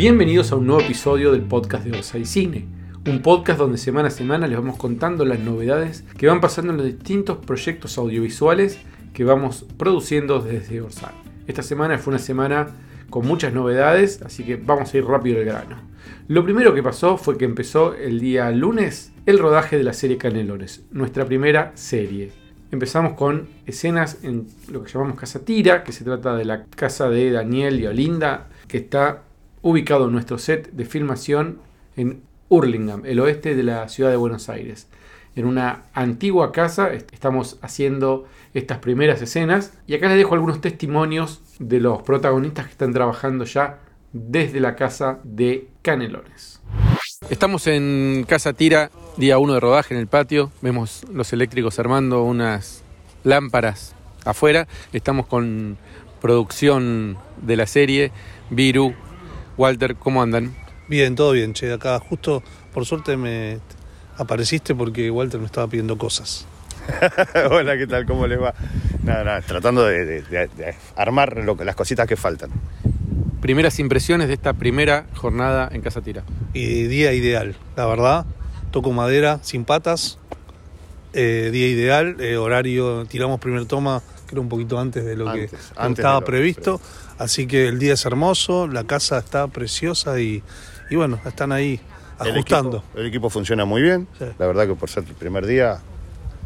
Bienvenidos a un nuevo episodio del podcast de Orsay Cine, un podcast donde semana a semana les vamos contando las novedades que van pasando en los distintos proyectos audiovisuales que vamos produciendo desde Orsay. Esta semana fue una semana con muchas novedades, así que vamos a ir rápido al grano. Lo primero que pasó fue que empezó el día lunes el rodaje de la serie Canelones, nuestra primera serie. Empezamos con escenas en lo que llamamos Casa Tira, que se trata de la casa de Daniel y Olinda, que está ubicado en nuestro set de filmación en Hurlingham, el oeste de la ciudad de Buenos Aires. En una antigua casa estamos haciendo estas primeras escenas y acá les dejo algunos testimonios de los protagonistas que están trabajando ya desde la casa de Canelones. Estamos en Casa Tira, día 1 de rodaje en el patio. Vemos los eléctricos armando unas lámparas afuera. Estamos con producción de la serie. Viru, Walter, ¿cómo andan? Bien, todo bien, che. Acá justo, por suerte, me apareciste porque Walter me estaba pidiendo cosas. Hola, ¿qué tal? ¿Cómo les va? Nada, nada, tratando de, de- de- de armar lo las cositas que faltan. Primeras impresiones de esta primera jornada en Casa Tira. Y día ideal, la verdad. Toco madera sin patas. Eh, día ideal, eh, horario, tiramos primer toma, creo un poquito antes de lo Antes, que antes estaba previsto. Así que el día es hermoso, la casa está preciosa y, y bueno, están ahí El ajustando. equipo, el equipo funciona muy bien. Sí. La verdad que por ser el primer día,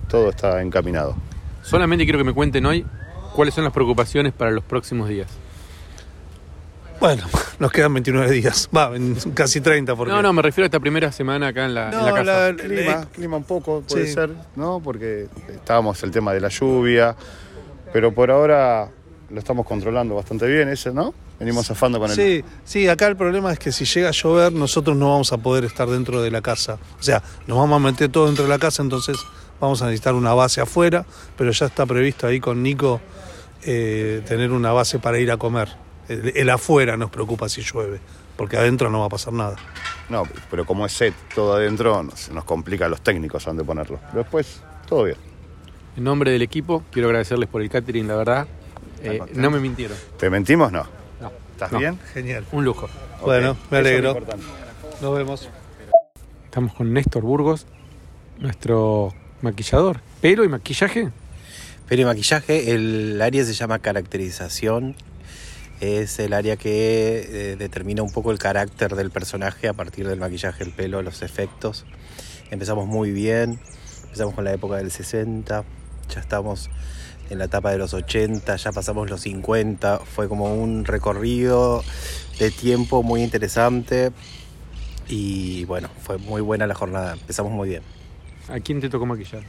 todo está encaminado. Solamente quiero que me cuenten hoy cuáles son las preocupaciones para los próximos días. Bueno, nos quedan 29 días, va, en casi 30 porque... No, no, me refiero a esta primera semana acá en la, en la No, casa. la- El clima, clima un poco puede Sí. ser, ¿no? Porque estábamos el tema de la lluvia, pero por ahora lo estamos controlando bastante bien, ese, ¿no? Venimos zafando con el... Sí, sí, acá el problema es que si llega a llover nosotros no vamos a poder estar dentro de la casa. O sea, nos vamos a meter todo dentro de la casa, entonces vamos a necesitar una base afuera, pero ya está previsto ahí con Nico eh, tener una base para ir a comer. El, el afuera nos preocupa si llueve, porque adentro no va a pasar nada. No, pero como es set todo adentro, nos, nos complica a los técnicos dónde ponerlo. Pero después, todo bien. En nombre del equipo, quiero agradecerles por el catering, la verdad. Eh, no me mintieron. ¿Te mentimos? No. No. ¿Estás No. bien? Genial. Un lujo. Bueno, me es alegro. Nos vemos. Estamos con Néstor Burgos, nuestro maquillador. Pelo y maquillaje. Pero y maquillaje, el área se llama caracterización. Es el área que eh, determina un poco el carácter del personaje a partir del maquillaje, el pelo, los efectos. Empezamos muy bien, empezamos con la época del 60, ya estamos en la etapa de los 80, ya pasamos los 50. Fue como un recorrido de tiempo muy interesante y bueno, fue muy buena la jornada, empezamos muy bien. ¿A quién te tocó maquillar?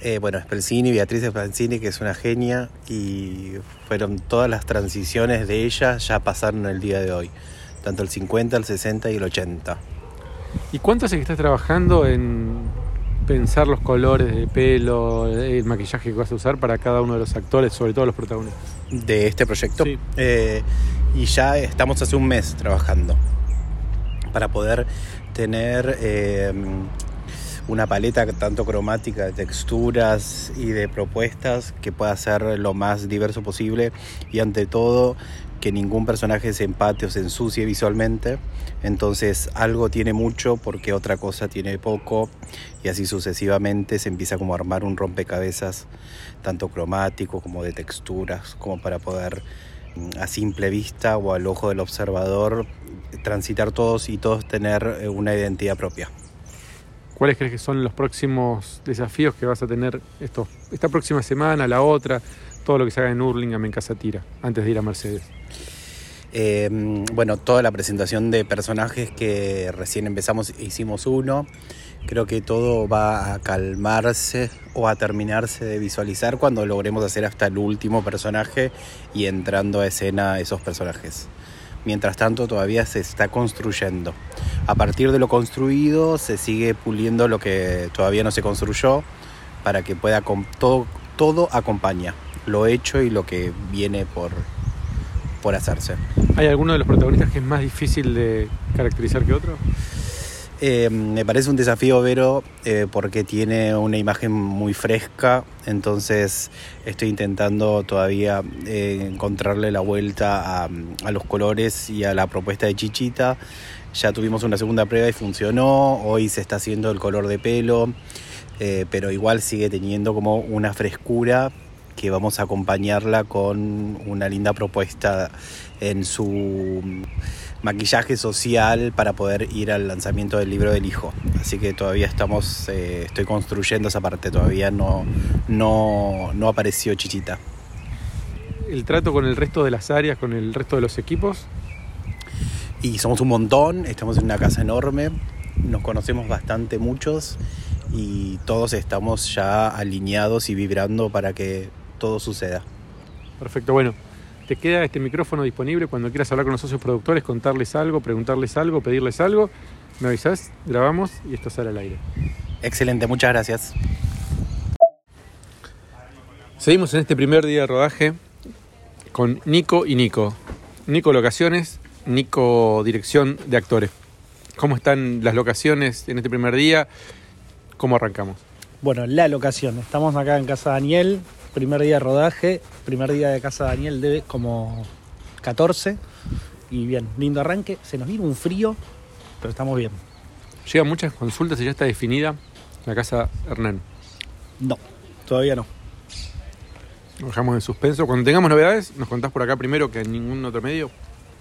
Eh, bueno, Spelzini, Beatriz Spelzini, que es una genia, y fueron todas las transiciones de ella ya pasaron el día de hoy, tanto el 50, el 60 y el 80. ¿Y cuánto hace que estás trabajando en pensar los colores de pelo, el maquillaje que vas a usar para cada uno de los actores, sobre todo los protagonistas? De este proyecto. Sí. Eh, y ya estamos hace un mes trabajando para poder tener eh, una paleta tanto cromática de texturas y de propuestas que pueda ser lo más diverso posible y ante todo que ningún personaje se empate o se ensucie visualmente. Entonces algo tiene mucho porque otra cosa tiene poco y así sucesivamente se empieza como a armar un rompecabezas tanto cromático como de texturas como para poder mm, a simple vista o al ojo del observador transitar todos y todos tener eh, una identidad propia. ¿Cuáles crees que son los próximos desafíos que vas a tener esto, esta próxima semana, la otra, todo lo que se haga en Hurlingham en Casa Tira, antes de ir a Mercedes? Eh, bueno, toda la presentación de personajes que recién empezamos, hicimos uno. Creo que todo va a calmarse o a terminarse de visualizar cuando logremos hacer hasta el último personaje y entrando a escena esos personajes. Mientras tanto, todavía se está construyendo. A partir de lo construido, se sigue puliendo lo que todavía no se construyó para que pueda todo, todo acompaña lo hecho y lo que viene por, por hacerse. ¿Hay alguno de los protagonistas que es más difícil de caracterizar que otro? Eh, me parece un desafío, Vero, eh, porque tiene una imagen muy fresca, entonces estoy intentando todavía eh, encontrarle la vuelta a, los colores y a la propuesta de Chichita. Ya tuvimos una segunda prueba y funcionó, hoy se está haciendo el color de pelo, pero igual sigue teniendo como una frescura que vamos a acompañarla con una linda propuesta en su maquillaje social para poder ir al lanzamiento del libro del hijo. Así que todavía estamos, eh, estoy construyendo esa parte, todavía no, no, no apareció Chichita. El trato con el resto de las áreas, con el resto de los equipos. Y somos un montón, estamos en una casa enorme, nos conocemos bastante muchos y todos estamos ya alineados y vibrando para que todo suceda. Perfecto, bueno. Te queda este micrófono disponible cuando quieras hablar con los socios productores, contarles algo, preguntarles algo, pedirles algo. Me avisás, grabamos y esto sale al aire. Excelente, muchas gracias. Seguimos en este primer día de rodaje con Nico y Nico. Nico locaciones, Nico dirección de actores. ¿Cómo están las locaciones en este primer día? ¿Cómo arrancamos? Bueno, la locación. Estamos acá en Casa Daniel, primer día de rodaje, primer día de Casa Daniel de como 14. Y bien, lindo arranque. Se nos vino un frío, pero estamos bien. Llegan muchas consultas y ya está definida la casa Hernán. No, todavía no. Lo dejamos en suspenso. Cuando tengamos novedades, nos contás por acá primero que en ningún otro medio.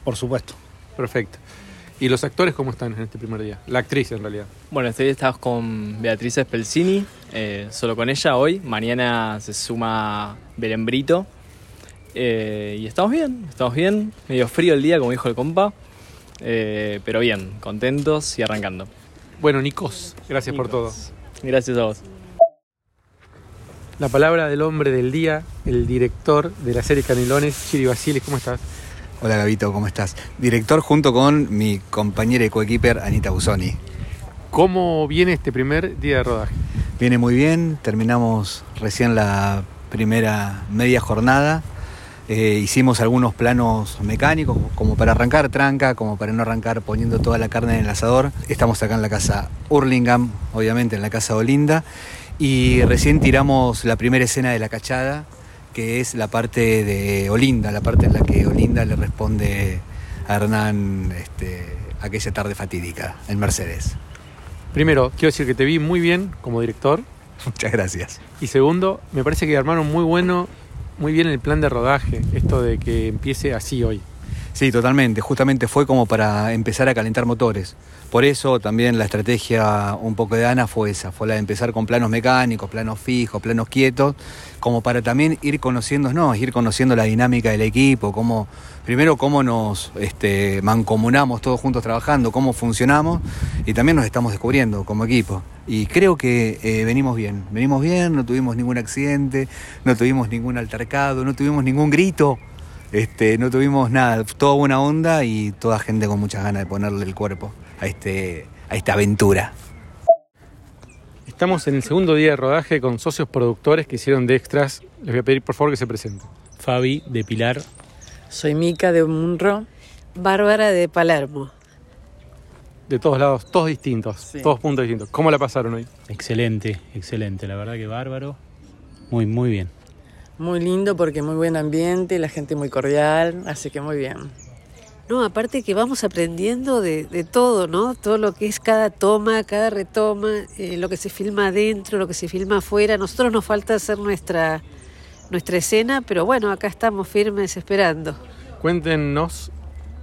Por supuesto. Perfecto. ¿Y los actores cómo están en este primer día? La actriz en realidad. Bueno, este día estamos con Beatriz Spelzini, eh, solo con ella hoy. Mañana se suma Belén Brito. Eh, y estamos bien, estamos bien. Medio frío el día, como dijo el compa. Eh, pero bien, contentos y arrancando. Bueno, Nicos, gracias por todo. Gracias a vos. La palabra del hombre del día, el director de la serie Canelones, Chiri Basiles, ¿cómo estás? Hola Gabito, ¿cómo estás? Director junto con mi compañera y coequiper Anita Busoni. ¿Cómo viene este primer día de rodaje? Viene muy bien, terminamos recién la primera media jornada. Eh, hicimos algunos planos mecánicos, como para arrancar tranca, como para no arrancar poniendo toda la carne en el asador. Estamos acá en la casa Hurlingham, obviamente en la casa Olinda. Y recién tiramos la primera escena de la cachada, que es la parte de Olinda, la parte en la que Olinda le responde a Hernán este, aquella tarde fatídica en Mercedes. Primero, quiero decir que te vi muy bien como director. Muchas gracias. Y segundo, me parece que armaron muy bueno, muy bien el plan de rodaje, esto de que empiece así hoy. Sí, totalmente. Justamente fue como para empezar a calentar motores. Por eso también la estrategia un poco de Ana fue esa, fue la de empezar con planos mecánicos, planos fijos, planos quietos, como para también ir conociéndonos, ir conociendo la dinámica del equipo, cómo, primero cómo nos este, mancomunamos todos juntos trabajando, cómo funcionamos y también nos estamos descubriendo como equipo. Y creo que eh, venimos bien, venimos bien, no tuvimos ningún accidente, no tuvimos ningún altercado, no tuvimos ningún grito. Este, no tuvimos nada, toda buena onda y toda gente con muchas ganas de ponerle el cuerpo a, este, a esta aventura. Estamos en el segundo día de rodaje con socios productores que hicieron de extras. Les voy a pedir por favor que se presenten. Fabi de Pilar. Soy Mica de Munro. Bárbara de Palermo. De todos lados, todos distintos, Sí. todos puntos distintos. ¿Cómo la pasaron hoy? Excelente, excelente. La verdad que bárbaro. Muy, muy bien. Muy lindo porque muy buen ambiente, la gente muy cordial, así que muy bien. No, aparte que vamos aprendiendo de, de todo, ¿no? Todo lo que es cada toma, cada retoma, eh, lo que se filma adentro, lo que se filma afuera. Nosotros nos falta hacer nuestra, nuestra escena, pero bueno, acá estamos firmes esperando. Cuéntenos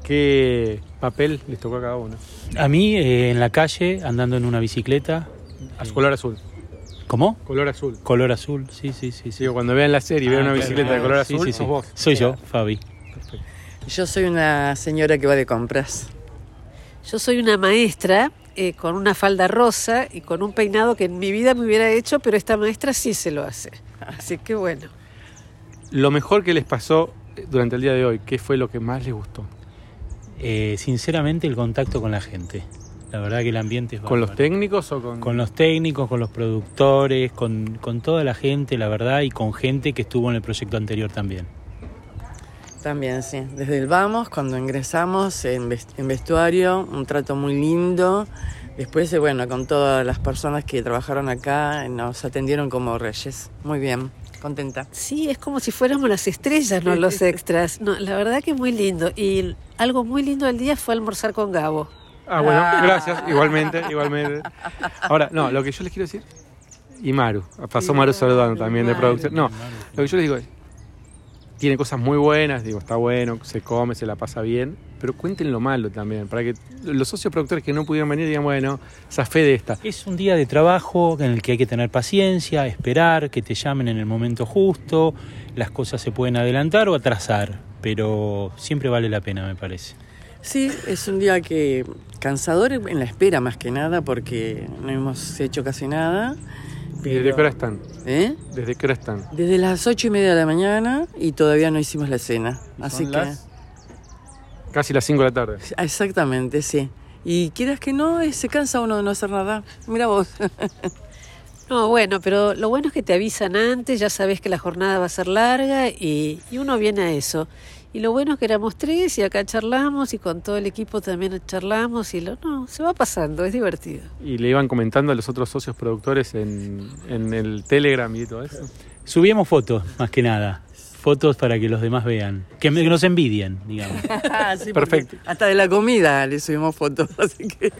qué papel les tocó a cada uno. A mí, eh, en la calle, andando en una bicicleta. A su color azul. ¿Cómo? Color azul. Color azul, sí, sí, sí. sí. Digo, cuando vean la serie y vean Ah, una claro, bicicleta de color azul, sí, sí. vos. Soy yo, Fabi. Yo soy una señora que va de compras. Yo soy una maestra eh, con una falda rosa y con un peinado que en mi vida me hubiera hecho, pero esta maestra sí se lo hace. Así que bueno. Lo mejor que les pasó durante el día de hoy, ¿qué fue lo que más les gustó? Eh, sinceramente, el contacto con la gente. La verdad que el ambiente es ¿Con los técnicos o con.? Con los técnicos, con los productores, con, con toda la gente, la verdad, y con gente que estuvo en el proyecto anterior también. También, sí. Desde el vamos, cuando ingresamos en, ves- en vestuario, un trato muy lindo Después, eh, bueno, con todas las personas que trabajaron acá, nos atendieron como reyes. Muy bien, contenta. Sí, es como si fuéramos las estrellas, no los extras. No, la verdad que muy lindo. Y algo muy lindo del día fue almorzar con Gabo. Ah, bueno, gracias, igualmente, igualmente. Ahora, no, lo que yo les quiero decir, y Maru, pasó Maru saludando también de producción. No, lo que yo les digo es, tiene cosas muy buenas, digo, está bueno, se come, se la pasa bien, pero cuenten lo malo también, para que los socios productores que no pudieron venir digan, bueno, esa fe de esta. Es un día de trabajo en el que hay que tener paciencia, esperar, que te llamen en el momento justo, las cosas se pueden adelantar o atrasar, pero siempre vale la pena, me parece. Sí, es un día que cansador en la espera más que nada porque no hemos hecho casi nada. ¿Y desde qué hora están? ¿Eh? ¿Desde qué hora están? Desde las ocho y media de la mañana y todavía no hicimos la cena. Así que. las? Casi las 5 de la tarde. Exactamente, sí. Y quieras que no, eh, se cansa uno de no hacer nada. Mira vos. No, bueno, pero lo bueno es que te avisan antes, ya sabes que la jornada va a ser larga y, y uno viene a eso. Y lo bueno es que éramos tres y acá charlamos y con todo el equipo también charlamos y lo, no, se va pasando, es divertido. ¿Y le iban comentando a los otros socios productores en, en el Telegram y todo eso? Subíamos fotos, más que nada. Fotos para que los demás vean. Que, me- que nos envidien, digamos. Sí, porque Perfecto. Hasta de la comida le subimos fotos, así que.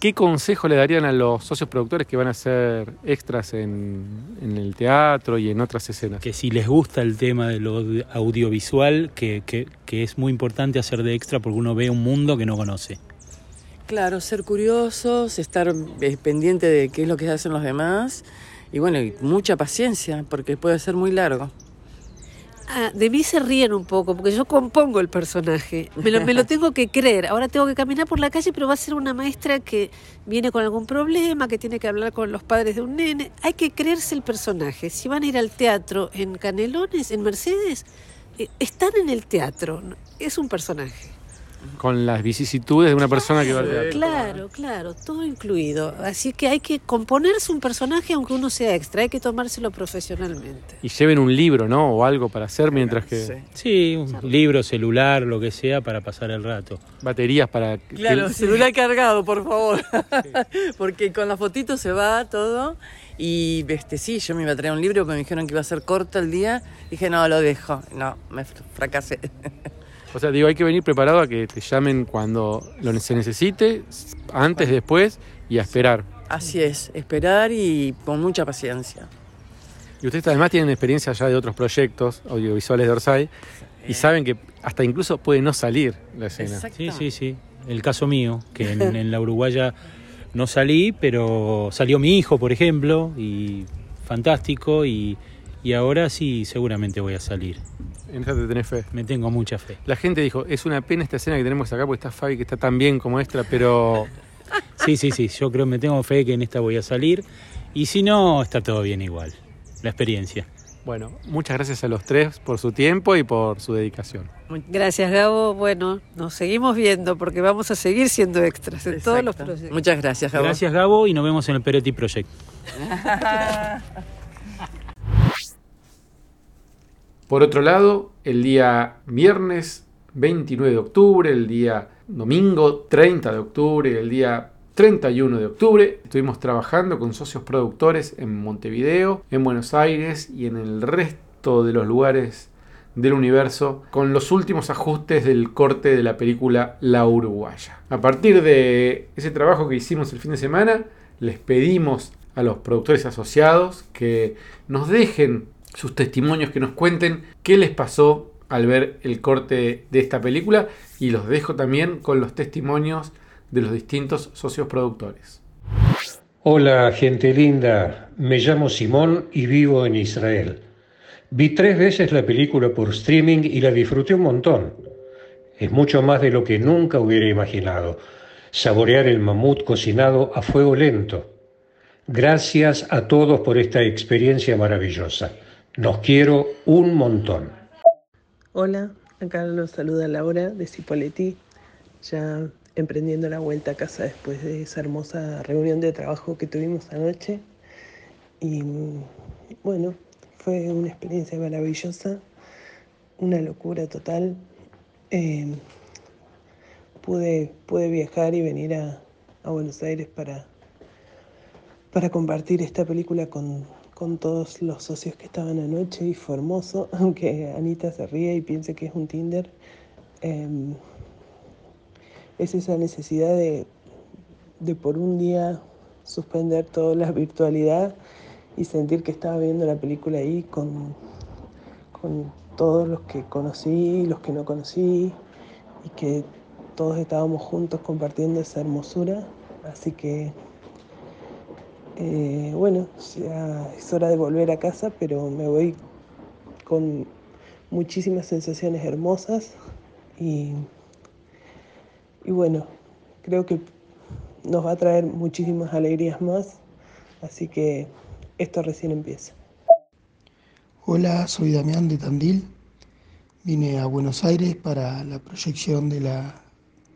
¿Qué consejo le darían a los socios productores que van a ser extras en, en el teatro y en otras escenas? Que si les gusta el tema de lo audi- audiovisual, que, que- que es muy importante hacer de extra porque uno ve un mundo que no conoce. Claro, ser curiosos, estar eh, pendiente de qué es lo que hacen los demás y bueno, y mucha paciencia porque puede ser muy largo. Ah, de mí se ríen un poco porque yo compongo el personaje. Me lo, me lo tengo que creer. Ahora tengo que caminar por la calle, pero va a ser una maestra que viene con algún problema, que tiene que hablar con los padres de un nene. Hay que creerse el personaje. Si van a ir al teatro en Canelones, en Mercedes, eh, están en el teatro. Es un personaje. Con las vicisitudes de una persona que va al teatro. Claro, claro, todo incluido. Así que hay que componerse un personaje aunque uno sea extra, hay que tomárselo profesionalmente. Y lleven un libro, ¿no? O algo para hacer mientras que... Sí, un libro, celular, lo que sea, para pasar el rato. Baterías para... Claro, que- celular cargado, por favor. Porque con la fotito se va todo. Y este sí, yo me iba a traer un libro, pero me dijeron que iba a ser corto el día. Dije, no, lo dejo. No, me fr- fracasé. O sea, digo, hay que venir preparado a que te llamen cuando lo se necesite, antes, después y a esperar. Así es, esperar y con mucha paciencia. Y ustedes además tienen experiencia ya de otros proyectos audiovisuales de Orsay y saben que hasta incluso puede no salir la escena. Sí, sí, sí. El caso mío, que en, en la Uruguaya no salí, pero salió mi hijo, por ejemplo, y fantástico, y, y ahora sí seguramente voy a salir. En esa te tenés fe. Me tengo mucha fe. La gente dijo, es una pena esta escena que tenemos acá porque está Fabi que está tan bien como extra, pero Sí, sí, sí, yo creo, me tengo fe que en esta voy a salir, y si no, está todo bien igual. La experiencia. bueno, muchas gracias a los tres por su tiempo y por su dedicación. Gracias, Gabo. Bueno, nos seguimos viendo porque vamos a seguir siendo extras en todos los proyectos. Muchas gracias, Gabo. Gracias, Gabo, y nos vemos en el Peretti Project. Por otro lado, el día viernes 29 de octubre, el día domingo 30 de octubre el día 31 de octubre estuvimos trabajando con socios productores en Montevideo, en Buenos Aires y en el resto de los lugares del universo con los últimos ajustes del corte de la película La Uruguaya. A partir de ese trabajo que hicimos el fin de semana, les pedimos a los productores asociados que nos dejen sus testimonios, que nos cuenten qué les pasó al ver el corte de esta película y los dejo también con los testimonios de los distintos socios productores. Hola, gente linda. Me llamo Simón y vivo en Israel. Vi tres veces la película por streaming y la disfruté un montón. Es mucho más de lo que nunca hubiera imaginado. Saborear el mamut cocinado a fuego lento. Gracias a todos por esta experiencia maravillosa. Nos quiero un montón. Hola, acá nos saluda Laura de Cipolletti, ya emprendiendo la vuelta a casa después de esa hermosa reunión de trabajo que tuvimos anoche. Y bueno, fue una experiencia maravillosa, una locura total. Eh, pude, pude viajar y venir a, a Buenos Aires para, para compartir esta película con, con todos los socios que estaban anoche y fue hermoso, aunque Anita se ríe y piense que es un Tinder. Em, es esa necesidad de, de por un día suspender toda la virtualidad y sentir que estaba viendo la película ahí con, con todos los que conocí, los que no conocí, y que todos estábamos juntos compartiendo esa hermosura. Así que, eh, bueno, ya es hora de volver a casa, pero me voy con muchísimas sensaciones hermosas y, y bueno, creo que nos va a traer muchísimas alegrías más, así que esto recién empieza. Hola, soy Damián de Tandil. Vine a Buenos Aires para la proyección de la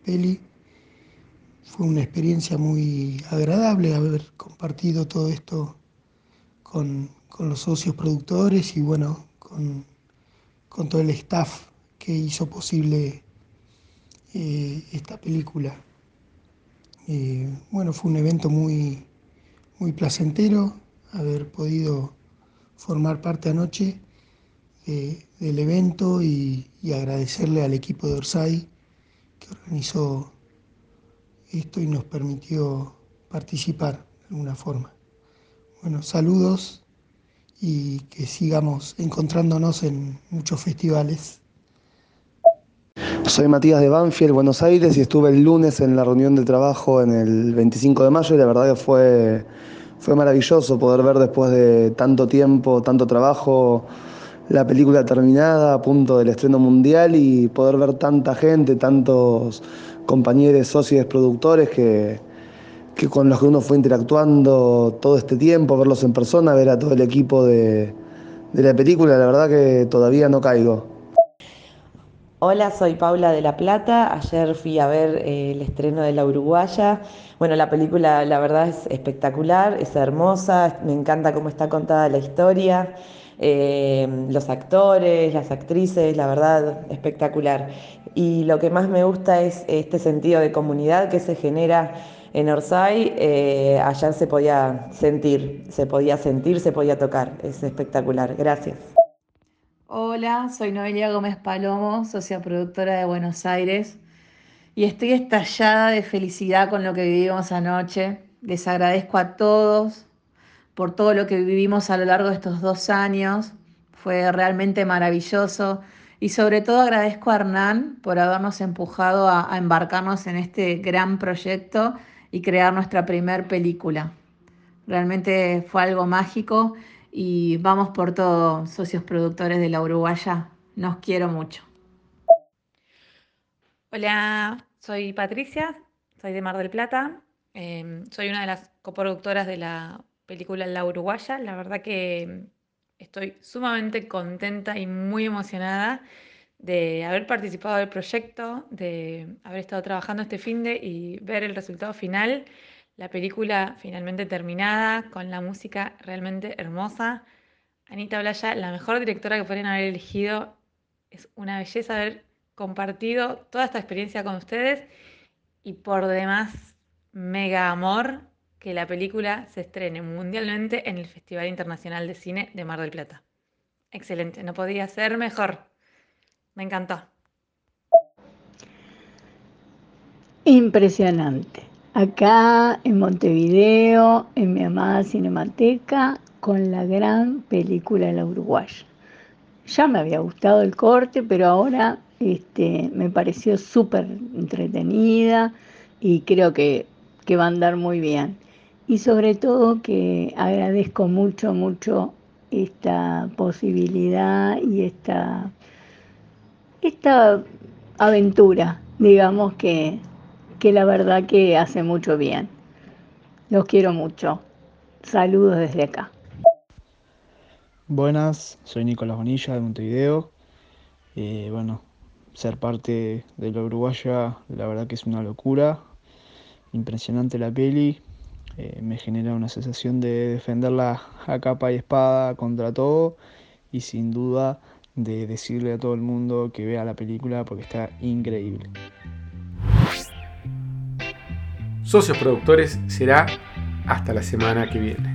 peli. Fue una experiencia muy agradable haber compartido todo esto con, los socios productores y bueno, con, todo el staff que hizo posible eh, esta película. Eh, bueno, fue un evento muy, muy placentero haber podido formar parte anoche del evento y, agradecerle al equipo de Orsay que organizó esto y nos permitió participar de alguna forma. Bueno, saludos y que sigamos encontrándonos en muchos festivales. Soy Matías de Banfield, Buenos Aires, y estuve el lunes en la reunión de trabajo en el 25 de mayo y la verdad que fue fue maravilloso poder ver después de tanto tiempo, tanto trabajo, la película terminada, a punto del estreno mundial y poder ver tanta gente, tantos compañeros, socios, productores que, con los que uno fue interactuando todo este tiempo, verlos en persona, ver a todo el equipo de, de la película, la verdad que todavía no caigo. Hola, soy Paula de La Plata. Ayer fui a ver eh, el estreno de La Uruguaya. Bueno, la película la verdad es espectacular, es hermosa, me encanta cómo está contada la historia, eh, los actores, las actrices, la verdad espectacular. Y lo que más me gusta es este sentido de comunidad que se genera en Orsay. Eh, allá se podía sentir, se podía sentir, se podía tocar. Es espectacular. Gracias. Hola, soy Noelia Gómez Palomo, socia productora de Buenos Aires, y estoy estallada de felicidad con lo que vivimos anoche. Les agradezco a todos por todo lo que vivimos a lo largo de estos dos años. Fue realmente maravilloso. Y sobre todo agradezco a Hernán por habernos empujado a, embarcarnos en este gran proyecto y crear nuestra primer película. Realmente fue algo mágico y vamos por todo, socios productores de la Uruguaya. Nos quiero mucho. Hola, soy Patricia, soy de Mar del Plata. Em, soy una de las coproductoras de la película La Uruguaya. La verdad que estoy sumamente contenta y muy emocionada de haber participado del proyecto, de haber estado trabajando este fin de y ver el resultado final la película finalmente terminada, con la música realmente hermosa. Anita Blaya, la mejor directora que podrían haber elegido. Es una belleza haber compartido toda esta experiencia con ustedes y por demás, mega amor que la película se estrene mundialmente en el Festival Internacional de Cine de Mar del Plata. Excelente, no podía ser mejor. Me encantó. Impresionante acá en Montevideo, en mi amada Cinemateca, con la gran película La Uruguaya. Ya me había gustado el corte, pero ahora este, me pareció súper entretenida y creo que, que va a andar muy bien. Y sobre todo que agradezco mucho, mucho esta posibilidad y esta, esta aventura, digamos que que la verdad que hace mucho bien. Los quiero mucho. Saludos desde acá. Buenas, soy Nicolás Bonilla de Montevideo. Eh, bueno, ser parte de la Uruguaya, la verdad que es una locura. Impresionante la peli. Eh, me genera una sensación de defenderla a capa y espada contra todo. Y sin duda de decirle a todo el mundo que vea la película porque está increíble. socios productores será hasta la semana que viene.